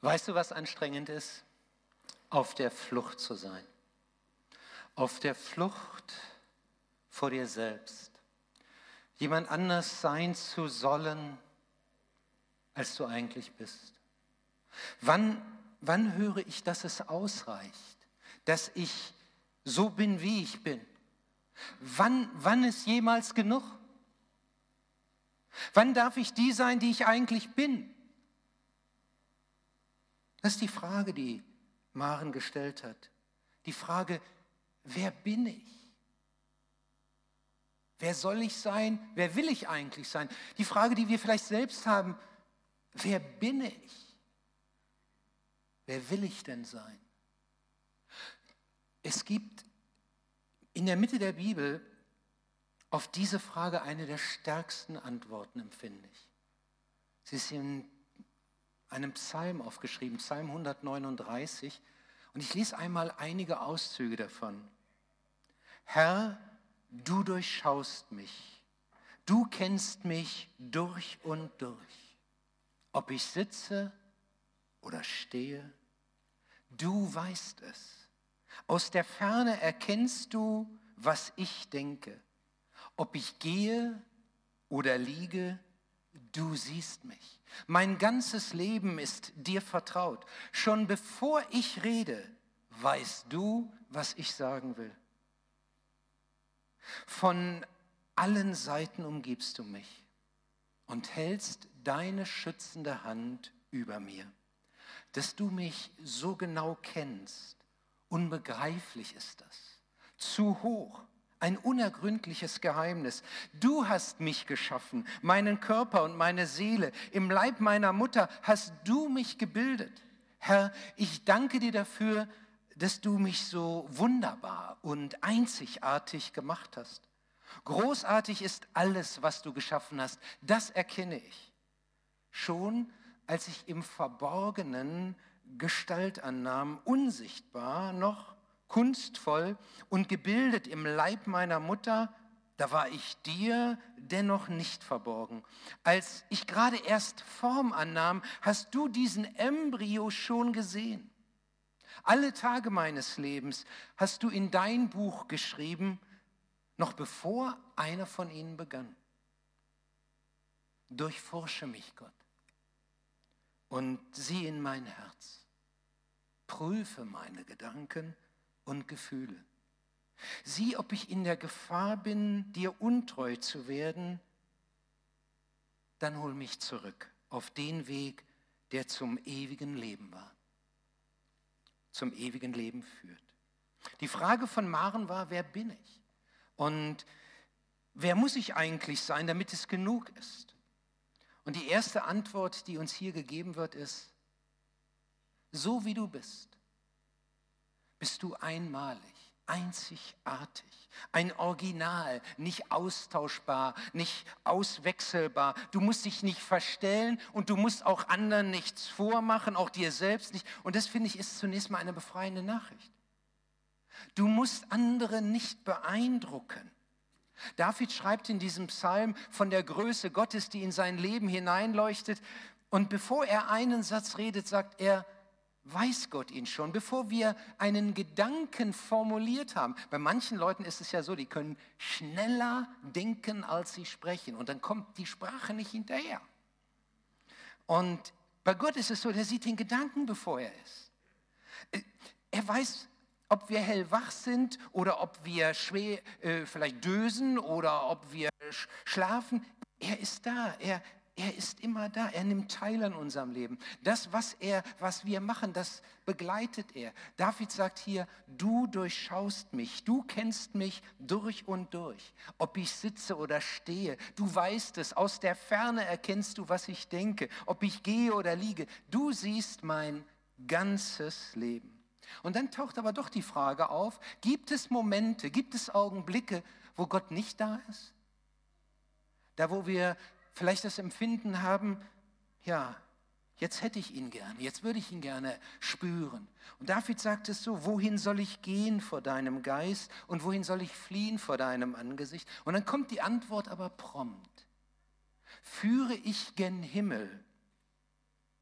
Weißt du, was anstrengend ist? Auf der Flucht zu sein. Auf der Flucht vor dir selbst. Jemand anders sein zu sollen, als du eigentlich bist. Wann, wann höre ich, dass es ausreicht, dass ich so bin, wie ich bin? Wann, wann ist jemals genug? Wann darf ich die sein, die ich eigentlich bin? Das ist die Frage, die Maren gestellt hat. Die Frage, wer bin ich? Wer soll ich sein? Wer will ich eigentlich sein? Die Frage, die wir vielleicht selbst haben, wer bin ich? Wer will ich denn sein? Es gibt in der Mitte der Bibel auf diese Frage eine der stärksten Antworten, empfinde ich. Sie ist in einem Psalm aufgeschrieben, Psalm 139. Und ich lese einmal einige Auszüge davon. Herr, du durchschaust mich. Du kennst mich durch und durch. Ob ich sitze oder stehe, du weißt es. Aus der Ferne erkennst du, was ich denke. Ob ich gehe oder liege, du siehst mich. Mein ganzes Leben ist dir vertraut. Schon bevor ich rede, weißt du, was ich sagen will. Von allen Seiten umgibst du mich und hältst deine schützende Hand über mir. Dass du mich so genau kennst, unbegreiflich ist das. Zu hoch ein unergründliches Geheimnis. Du hast mich geschaffen, meinen Körper und meine Seele. Im Leib meiner Mutter hast du mich gebildet. Herr, ich danke dir dafür, dass du mich so wunderbar und einzigartig gemacht hast. Großartig ist alles, was du geschaffen hast. Das erkenne ich. Schon als ich im Verborgenen Gestalt annahm, unsichtbar noch, kunstvoll und gebildet im Leib meiner Mutter, da war ich dir dennoch nicht verborgen. Als ich gerade erst Form annahm, hast du diesen Embryo schon gesehen. Alle Tage meines Lebens hast du in dein Buch geschrieben, noch bevor einer von ihnen begann. Durchforsche mich, Gott, und sieh in mein Herz. Prüfe meine Gedanken und Gefühle. Sieh, ob ich in der Gefahr bin, dir untreu zu werden, dann hol mich zurück auf den Weg, der zum ewigen Leben war, zum ewigen Leben führt. Die Frage von Maren war, wer bin ich? Und wer muss ich eigentlich sein, damit es genug ist? Und die erste Antwort, die uns hier gegeben wird, ist, so wie du bist, bist du einmalig, einzigartig, ein Original, nicht austauschbar, nicht auswechselbar. Du musst dich nicht verstellen und du musst auch anderen nichts vormachen, auch dir selbst nicht. Und das finde ich ist zunächst mal eine befreiende Nachricht. Du musst andere nicht beeindrucken. David schreibt in diesem Psalm von der Größe Gottes, die in sein Leben hineinleuchtet. Und bevor er einen Satz redet, sagt er, weiß Gott ihn schon, bevor wir einen Gedanken formuliert haben. Bei manchen Leuten ist es ja so, die können schneller denken, als sie sprechen. Und dann kommt die Sprache nicht hinterher. Und bei Gott ist es so, der sieht den Gedanken, bevor er ist. Er weiß, ob wir hellwach sind oder ob wir schwer, äh, vielleicht dösen oder ob wir schlafen. Er ist da. Er, er ist immer da. Er nimmt teil an unserem Leben. Das, was er, was wir machen, das begleitet er. David sagt hier, du durchschaust mich, du kennst mich durch und durch. Ob ich sitze oder stehe, du weißt es. Aus der Ferne erkennst du, was ich denke. Ob ich gehe oder liege, du siehst mein ganzes Leben. Und dann taucht aber doch die Frage auf, gibt es Momente, gibt es Augenblicke, wo Gott nicht da ist? Da, wo wir vielleicht das Empfinden haben, ja, jetzt hätte ich ihn gerne, jetzt würde ich ihn gerne spüren. Und David sagt es so, wohin soll ich gehen vor deinem Geist und wohin soll ich fliehen vor deinem Angesicht? Und dann kommt die Antwort aber prompt. Führe ich gen Himmel,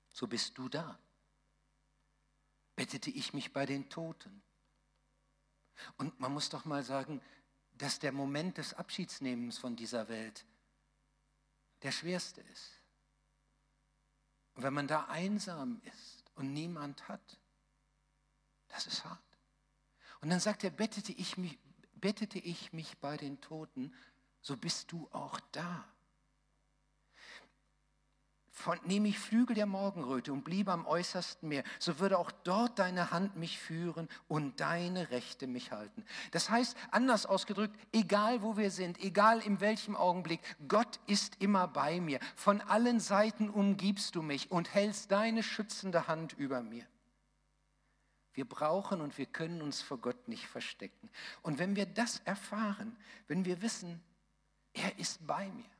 so bist du da. bettete ich mich bei den Toten. Und man muss doch mal sagen, dass der Moment des Abschiedsnehmens von dieser Welt der schwerste ist. Und wenn man da einsam ist und niemand hat, das ist hart. Und dann sagt er, bettete ich mich, bettete ich mich bei den Toten, so bist du auch da. Von, nehme ich Flügel der Morgenröte und bliebe am äußersten Meer, so würde auch dort deine Hand mich führen und deine Rechte mich halten. Das heißt, anders ausgedrückt, egal wo wir sind, egal in welchem Augenblick, Gott ist immer bei mir. Von allen Seiten umgibst du mich und hältst deine schützende Hand über mir. Wir brauchen und wir können uns vor Gott nicht verstecken. Und wenn wir das erfahren, wenn wir wissen, er ist bei mir,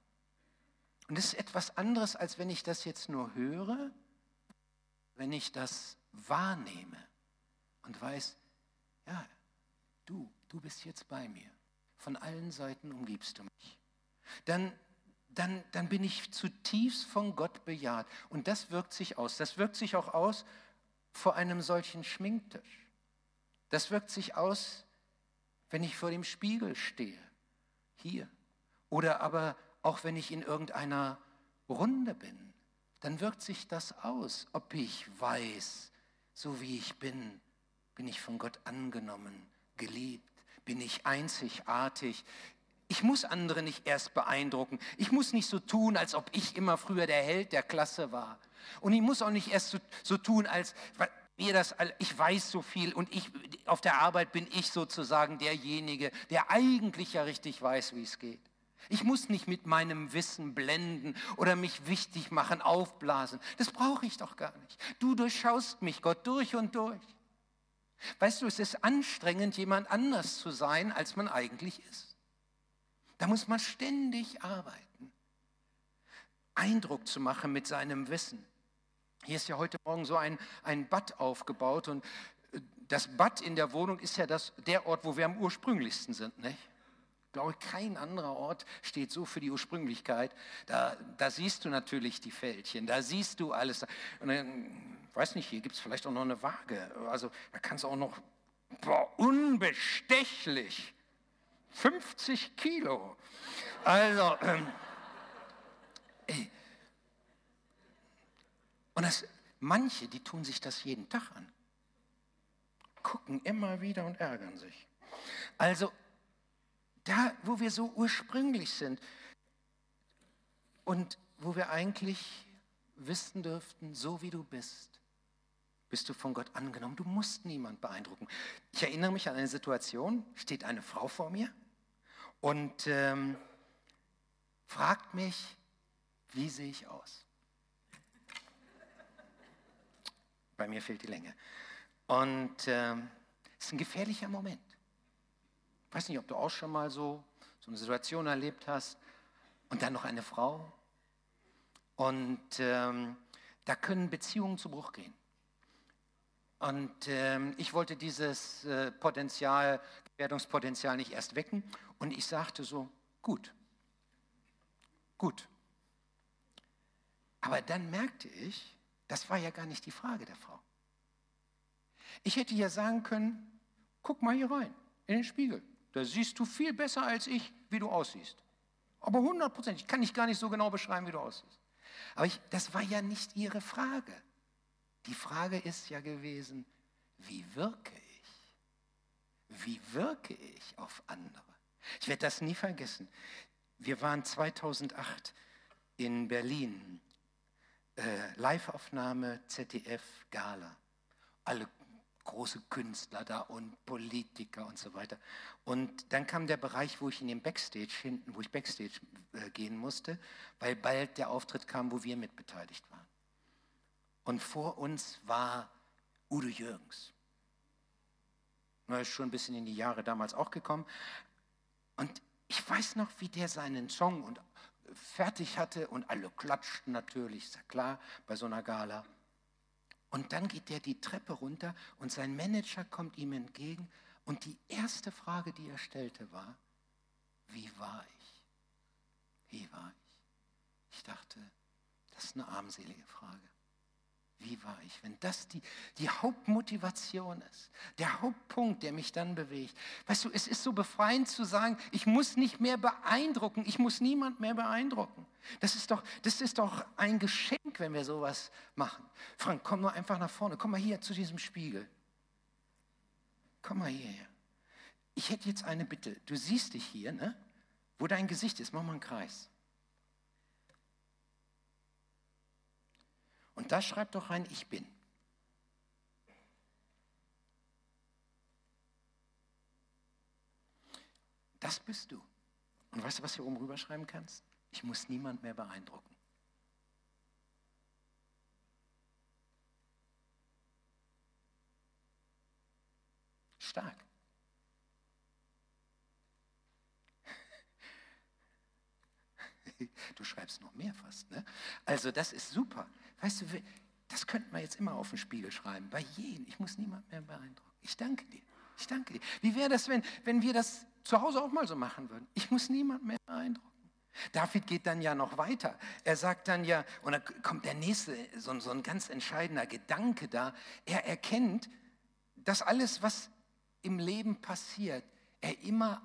und es ist etwas anderes, als wenn ich das jetzt nur höre, wenn ich das wahrnehme und weiß, ja, du, du bist jetzt bei mir. Von allen Seiten umgibst du mich. Dann, dann, dann bin ich zutiefst von Gott bejaht. Und das wirkt sich aus. Das wirkt sich auch aus vor einem solchen Schminktisch. Das wirkt sich aus, wenn ich vor dem Spiegel stehe. Hier. Oder aber auch wenn ich in irgendeiner Runde bin, dann wirkt sich das aus, ob ich weiß, so wie ich bin, bin ich von Gott angenommen, geliebt, bin ich einzigartig. Ich muss andere nicht erst beeindrucken. Ich muss nicht so tun, als ob ich immer früher der Held der Klasse war. Und ich muss auch nicht erst so, so tun, als mir das, ich weiß so viel und ich, auf der Arbeit bin ich sozusagen derjenige, der eigentlich ja richtig weiß, wie es geht. Ich muss nicht mit meinem Wissen blenden oder mich wichtig machen, aufblasen. Das brauche ich doch gar nicht. Du durchschaust mich, Gott, durch und durch. Weißt du, es ist anstrengend, jemand anders zu sein, als man eigentlich ist. Da muss man ständig arbeiten, Eindruck zu machen mit seinem Wissen. Hier ist ja heute Morgen so ein, ein Bad aufgebaut und das Bad in der Wohnung ist ja das, der Ort, wo wir am ursprünglichsten sind. Nicht? Glaube kein anderer Ort steht so für die Ursprünglichkeit. Da, da siehst du natürlich die Fältchen, da siehst du alles. Und dann, weiß nicht, hier gibt es vielleicht auch noch eine Waage. Also da kannst du auch noch, boah, unbestechlich, 50 Kilo. Also, ähm, ey. Und das, manche, die tun sich das jeden Tag an. Gucken immer wieder und ärgern sich. Also da, wo wir so ursprünglich sind und wo wir eigentlich wissen dürften, so wie du bist, bist du von Gott angenommen. Du musst niemand beeindrucken. Ich erinnere mich an eine Situation, steht eine Frau vor mir und ähm, fragt mich, wie sehe ich aus? Bei mir fehlt die Länge. Und ähm, es ähm, ist ein gefährlicher Moment. Ich weiß nicht, ob du auch schon mal so, so eine Situation erlebt hast. Und dann noch eine Frau. Und ähm, da können Beziehungen zu Bruch gehen. Und ähm, ich wollte dieses äh, Potenzial, Gefährdungspotenzial nicht erst wecken. Und ich sagte so, gut, gut. Aber dann merkte ich, das war ja gar nicht die Frage der Frau. Ich hätte ja sagen können, guck mal hier rein, in den Spiegel. Da siehst du viel besser als ich, wie du aussiehst. Aber hundertprozentig, ich kann nicht gar nicht so genau beschreiben, wie du aussiehst. Aber ich, das war ja nicht ihre Frage. Die Frage ist ja gewesen, wie wirke ich? Wie wirke ich auf andere? Ich werde das nie vergessen. Wir waren 2008 in Berlin, äh, Liveaufnahme ZDF Gala. Alle große Künstler da und Politiker und so weiter. Und dann kam der Bereich, wo ich in den Backstage hinten, wo ich Backstage äh, gehen musste, weil bald der Auftritt kam, wo wir mitbeteiligt waren. Und vor uns war Udo Jürgens. Er ist schon ein bisschen in die Jahre damals auch gekommen. Und ich weiß noch, wie der seinen Song und fertig hatte und alle klatschten natürlich, ist ja klar, bei so einer Gala. Und dann geht der die Treppe runter und sein Manager kommt ihm entgegen und die erste Frage, die er stellte, war, wie war ich? Wie war ich? Ich dachte, das ist eine armselige Frage. Wie war ich? Wenn das die, die Hauptmotivation ist, der Hauptpunkt, der mich dann bewegt. Weißt du, es ist so befreiend zu sagen, ich muss nicht mehr beeindrucken, ich muss niemand mehr beeindrucken. Das ist doch, das ist doch ein Geschenk, wenn wir sowas machen. Frank, komm nur einfach nach vorne, komm mal hier zu diesem Spiegel. Komm mal hierher. Ich hätte jetzt eine Bitte. Du siehst dich hier, ne? wo dein Gesicht ist, mach mal einen Kreis. Und da schreibt doch rein, ich bin. Das bist du. Und weißt du, was du oben rüberschreiben kannst? Ich muss niemand mehr beeindrucken. Stark. Du schreibst noch mehr fast. Ne? Also das ist super. Weißt du, das könnte man jetzt immer auf den Spiegel schreiben. Bei jedem. Ich muss niemand mehr beeindrucken. Ich danke dir. Ich danke dir. Wie wäre das, wenn, wenn wir das zu Hause auch mal so machen würden? Ich muss niemand mehr beeindrucken. David geht dann ja noch weiter. Er sagt dann ja, und dann kommt der nächste, so, so ein ganz entscheidender Gedanke da. Er erkennt, dass alles, was im Leben passiert, er immer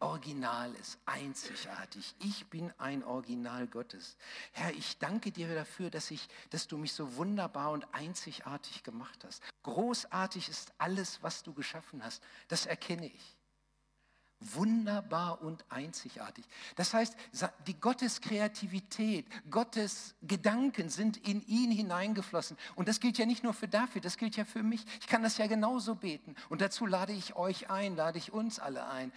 original ist, einzigartig. Ich bin ein Original Gottes. Herr, ich danke dir dafür, dass, ich, dass du mich so wunderbar und einzigartig gemacht hast. Großartig ist alles, was du geschaffen hast. Das erkenne ich. Wunderbar und einzigartig. Das heißt, die Gottes Kreativität, Gottes Gedanken sind in ihn hineingeflossen. Und das gilt ja nicht nur für David, das gilt ja für mich. Ich kann das ja genauso beten. Und dazu lade ich euch ein, lade ich uns alle ein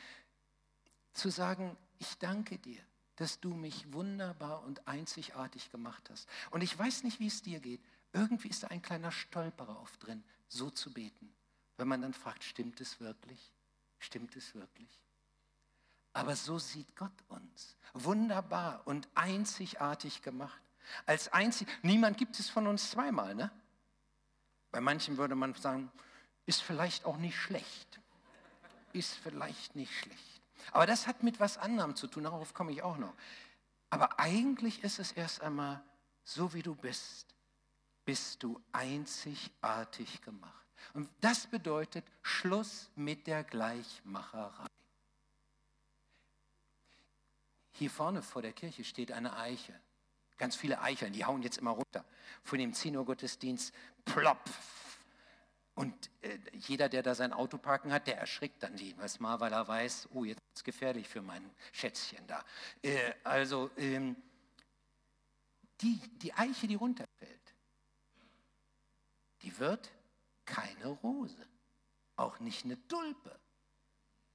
zu sagen, ich danke dir, dass du mich wunderbar und einzigartig gemacht hast. Und ich weiß nicht, wie es dir geht. Irgendwie ist da ein kleiner Stolperer oft drin, so zu beten. Wenn man dann fragt, stimmt es wirklich? Stimmt es wirklich? Aber so sieht Gott uns. Wunderbar und einzigartig gemacht. Als einzig, niemand gibt es von uns zweimal, ne? Bei manchen würde man sagen, ist vielleicht auch nicht schlecht. Ist vielleicht nicht schlecht. Aber das hat mit was anderem zu tun, darauf komme ich auch noch. Aber eigentlich ist es erst einmal, so wie du bist, bist du einzigartig gemacht. Und das bedeutet Schluss mit der Gleichmacherei. Hier vorne vor der Kirche steht eine Eiche. Ganz viele Eicheln, die hauen jetzt immer runter. Vor dem 10 Uhr Gottesdienst, plopp, und äh, jeder, der da sein Auto parken hat, der erschrickt dann jedes Mal, weil er weiß, oh, jetzt ist es gefährlich für mein Schätzchen da. Äh, also ähm, die, die Eiche, die runterfällt, die wird keine Rose, auch nicht eine Tulpe.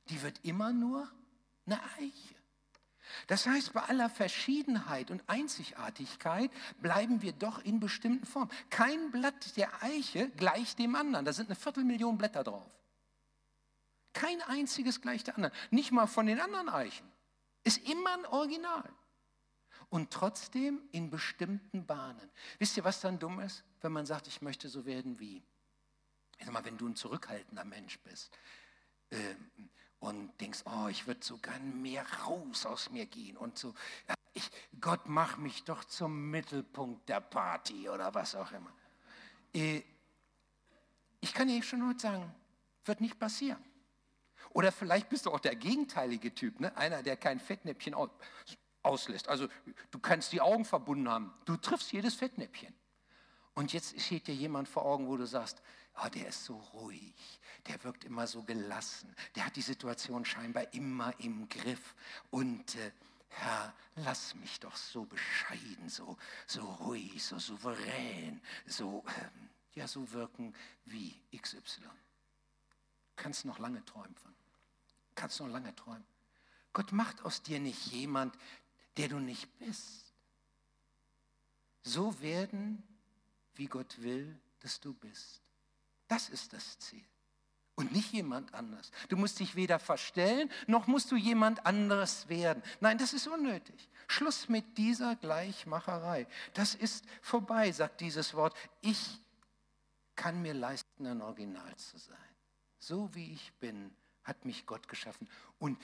Die wird immer nur eine Eiche. Das heißt, bei aller Verschiedenheit und Einzigartigkeit bleiben wir doch in bestimmten Formen. Kein Blatt der Eiche gleicht dem anderen. Da sind eine Viertelmillion Blätter drauf. Kein einziges gleicht der anderen. Nicht mal von den anderen Eichen. Ist immer ein Original. Und trotzdem in bestimmten Bahnen. Wisst ihr, was dann dumm ist? Wenn man sagt, ich möchte so werden wie. Ich sag mal, wenn du ein zurückhaltender Mensch bist. Äh, und denkst, oh, ich würde so gern mehr raus aus mir gehen und so, ich, Gott mach mich doch zum Mittelpunkt der Party oder was auch immer. Äh, ich kann dir schon heute sagen, wird nicht passieren. Oder vielleicht bist du auch der gegenteilige Typ, ne? einer, der kein Fettnäpfchen auslässt. Also du kannst die Augen verbunden haben, du triffst jedes Fettnäpfchen. Und jetzt steht dir jemand vor Augen, wo du sagst, oh, der ist so ruhig, der wirkt immer so gelassen, der hat die Situation scheinbar immer im Griff. Und äh, Herr, lass mich doch so bescheiden, so, so ruhig, so souverän, so, äh, ja, so wirken wie XY. Kannst noch lange träumen von. Kannst noch lange träumen. Gott macht aus dir nicht jemand, der du nicht bist. So werden, wie Gott will, dass du bist. Das ist das Ziel. Und nicht jemand anders. Du musst dich weder verstellen, noch musst du jemand anderes werden. Nein, das ist unnötig. Schluss mit dieser Gleichmacherei. Das ist vorbei, sagt dieses Wort. Ich kann mir leisten, ein Original zu sein. So wie ich bin, hat mich Gott geschaffen. Und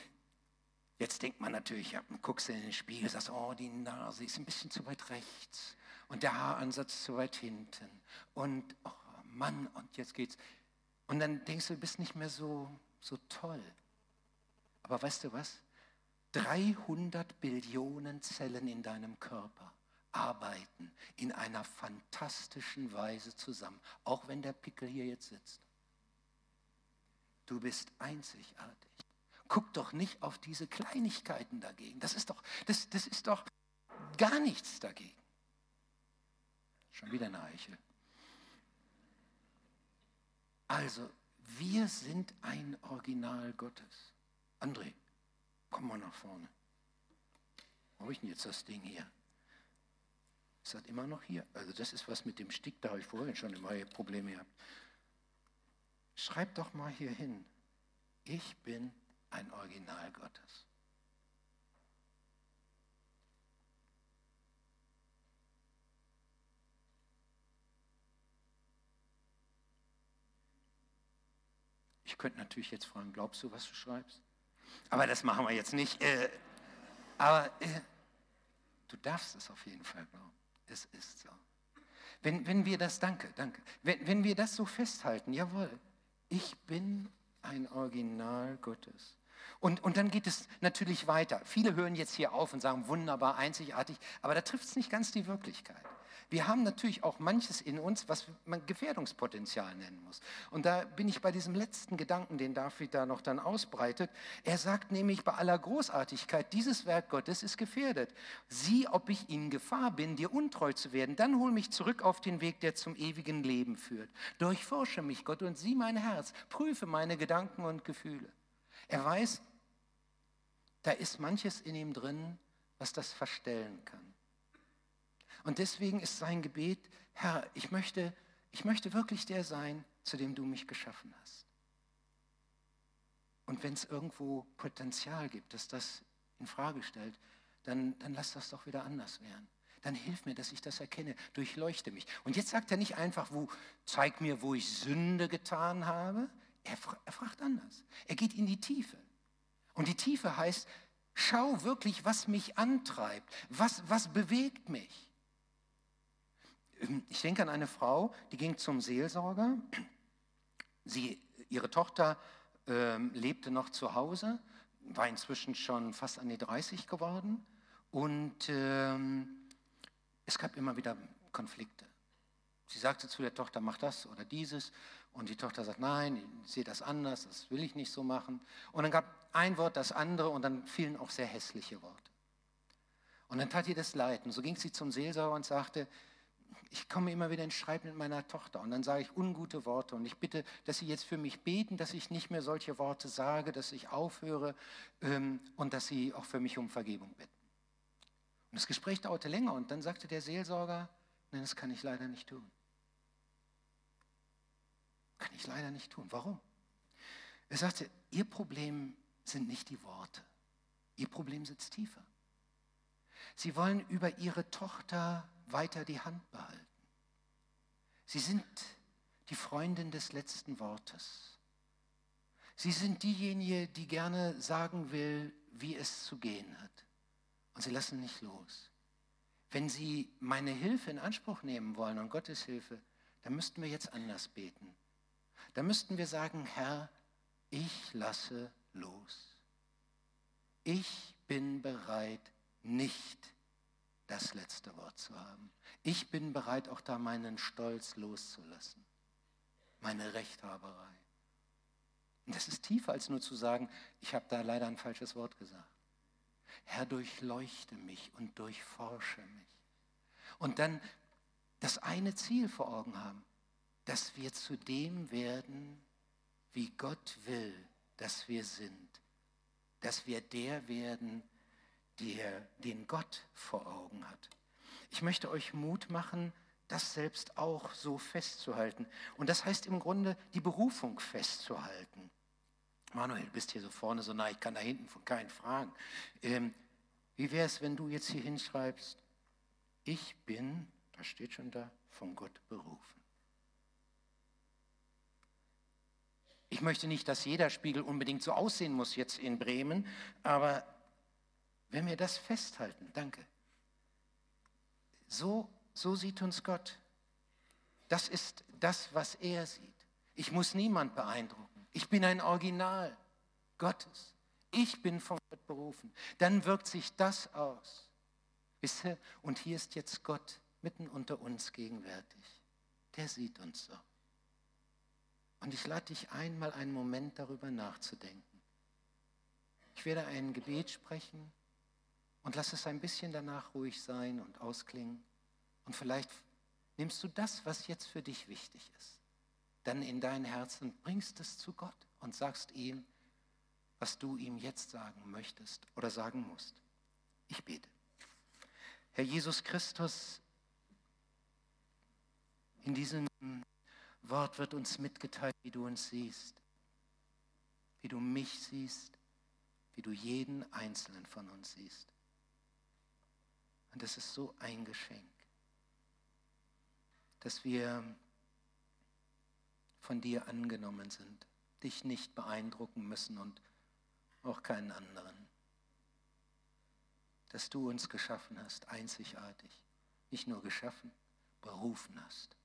jetzt denkt man natürlich, ja, guckst du in den Spiegel, sagst, oh, die Nase ist ein bisschen zu weit rechts und der Haaransatz zu weit hinten und oh Mann, und jetzt geht's. Und dann denkst du, du bist nicht mehr so, so toll. Aber weißt du was? 300 Billionen Zellen in deinem Körper arbeiten in einer fantastischen Weise zusammen, auch wenn der Pickel hier jetzt sitzt. Du bist einzigartig. Guck doch nicht auf diese Kleinigkeiten dagegen. Das ist doch, das, das ist doch gar nichts dagegen. Schon wieder eine Eichel. Also, wir sind ein Original Gottes. André, komm mal nach vorne. Wo habe ich denn jetzt das Ding hier? Ist das immer noch hier? Also das ist was mit dem Stick, da habe ich vorhin schon immer Probleme gehabt. Schreib doch mal hier hin. Ich bin ein Original Gottes. Ich könnte natürlich jetzt fragen, glaubst du, was du schreibst? Aber das machen wir jetzt nicht. Äh, aber äh, du darfst es auf jeden Fall glauben. Es ist so. Wenn, wenn wir das, danke, danke, wenn, wenn wir das so festhalten, jawohl, ich bin ein Original Gottes. Und, und dann geht es natürlich weiter. Viele hören jetzt hier auf und sagen, wunderbar, einzigartig, aber da trifft es nicht ganz die Wirklichkeit. Wir haben natürlich auch manches in uns, was man Gefährdungspotenzial nennen muss. Und da bin ich bei diesem letzten Gedanken, den David da noch dann ausbreitet. Er sagt nämlich bei aller Großartigkeit, dieses Werk Gottes ist gefährdet. Sieh, ob ich in Gefahr bin, dir untreu zu werden. Dann hol mich zurück auf den Weg, der zum ewigen Leben führt. Durchforsche mich, Gott, und sieh mein Herz. Prüfe meine Gedanken und Gefühle. Er weiß, da ist manches in ihm drin, was das verstellen kann. Und deswegen ist sein Gebet, Herr, ich möchte, ich möchte wirklich der sein, zu dem du mich geschaffen hast. Und wenn es irgendwo Potenzial gibt, dass das in Frage stellt, dann, dann lass das doch wieder anders werden. Dann hilf mir, dass ich das erkenne, durchleuchte mich. Und jetzt sagt er nicht einfach, wo, zeig mir, wo ich Sünde getan habe. Er, er fragt anders. Er geht in die Tiefe. Und die Tiefe heißt, schau wirklich, was mich antreibt, was, was bewegt mich. Ich denke an eine Frau, die ging zum Seelsorger. Sie, ihre Tochter äh, lebte noch zu Hause, war inzwischen schon fast an die 30 geworden und äh, es gab immer wieder Konflikte. Sie sagte zu der Tochter, mach das oder dieses. Und die Tochter sagt, nein, ich sehe das anders, das will ich nicht so machen. Und dann gab ein Wort das andere und dann fielen auch sehr hässliche Worte. Und dann tat ihr das leid. Und so ging sie zum Seelsorger und sagte, ich komme immer wieder in Streit mit meiner Tochter und dann sage ich ungute Worte und ich bitte, dass Sie jetzt für mich beten, dass ich nicht mehr solche Worte sage, dass ich aufhöre ähm, und dass Sie auch für mich um Vergebung bitten. Und das Gespräch dauerte länger und dann sagte der Seelsorger, nein, das kann ich leider nicht tun. Kann ich leider nicht tun. Warum? Er sagte, Ihr Problem sind nicht die Worte. Ihr Problem sitzt tiefer. Sie wollen über Ihre Tochter weiter die Hand behalten. Sie sind die Freundin des letzten Wortes. Sie sind diejenige, die gerne sagen will, wie es zu gehen hat. Und sie lassen nicht los. Wenn Sie meine Hilfe in Anspruch nehmen wollen und Gottes Hilfe, dann müssten wir jetzt anders beten. Da müssten wir sagen, Herr, ich lasse los. Ich bin bereit, nicht das letzte Wort zu haben. Ich bin bereit, auch da meinen Stolz loszulassen, meine Rechthaberei. Und das ist tiefer als nur zu sagen, ich habe da leider ein falsches Wort gesagt. Herr, durchleuchte mich und durchforsche mich. Und dann das eine Ziel vor Augen haben, dass wir zu dem werden, wie Gott will, dass wir sind. Dass wir der werden, der, den Gott vor Augen hat. Ich möchte euch Mut machen, das selbst auch so festzuhalten. Und das heißt im Grunde, die Berufung festzuhalten. Manuel, du bist hier so vorne so nah, ich kann da hinten von keinen fragen. Ähm, wie wäre es, wenn du jetzt hier hinschreibst, ich bin, da steht schon da, von Gott berufen. Ich möchte nicht, dass jeder Spiegel unbedingt so aussehen muss jetzt in Bremen, aber wenn wir das festhalten, danke, so So sieht uns Gott. Das ist das, was er sieht. Ich muss niemand beeindrucken. Ich bin ein Original Gottes. Ich bin von Gott berufen. Dann wirkt sich das aus. Und hier ist jetzt Gott mitten unter uns gegenwärtig. Der sieht uns so. Und ich lade dich ein, mal einen Moment darüber nachzudenken. Ich werde ein Gebet sprechen und lass es ein bisschen danach ruhig sein und ausklingen. Und vielleicht nimmst du das, was jetzt für dich wichtig ist, dann in dein Herz und bringst es zu Gott und sagst ihm, was du ihm jetzt sagen möchtest oder sagen musst. Ich bete. Herr Jesus Christus, in diesem Wort wird uns mitgeteilt, wie du uns siehst, wie du mich siehst, wie du jeden einzelnen von uns siehst. Und das ist so ein Geschenk, dass wir von dir angenommen sind, dich nicht beeindrucken müssen und auch keinen anderen. Dass du uns geschaffen hast, einzigartig, nicht nur geschaffen, berufen hast.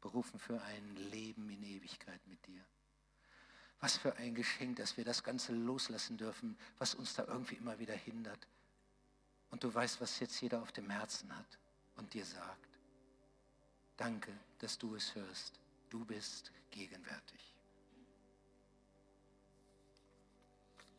Berufen für ein Leben in Ewigkeit mit dir. Was für ein Geschenk, dass wir das Ganze loslassen dürfen, was uns da irgendwie immer wieder hindert. Und du weißt, was jetzt jeder auf dem Herzen hat und dir sagt. Danke, dass du es hörst. Du bist gegenwärtig.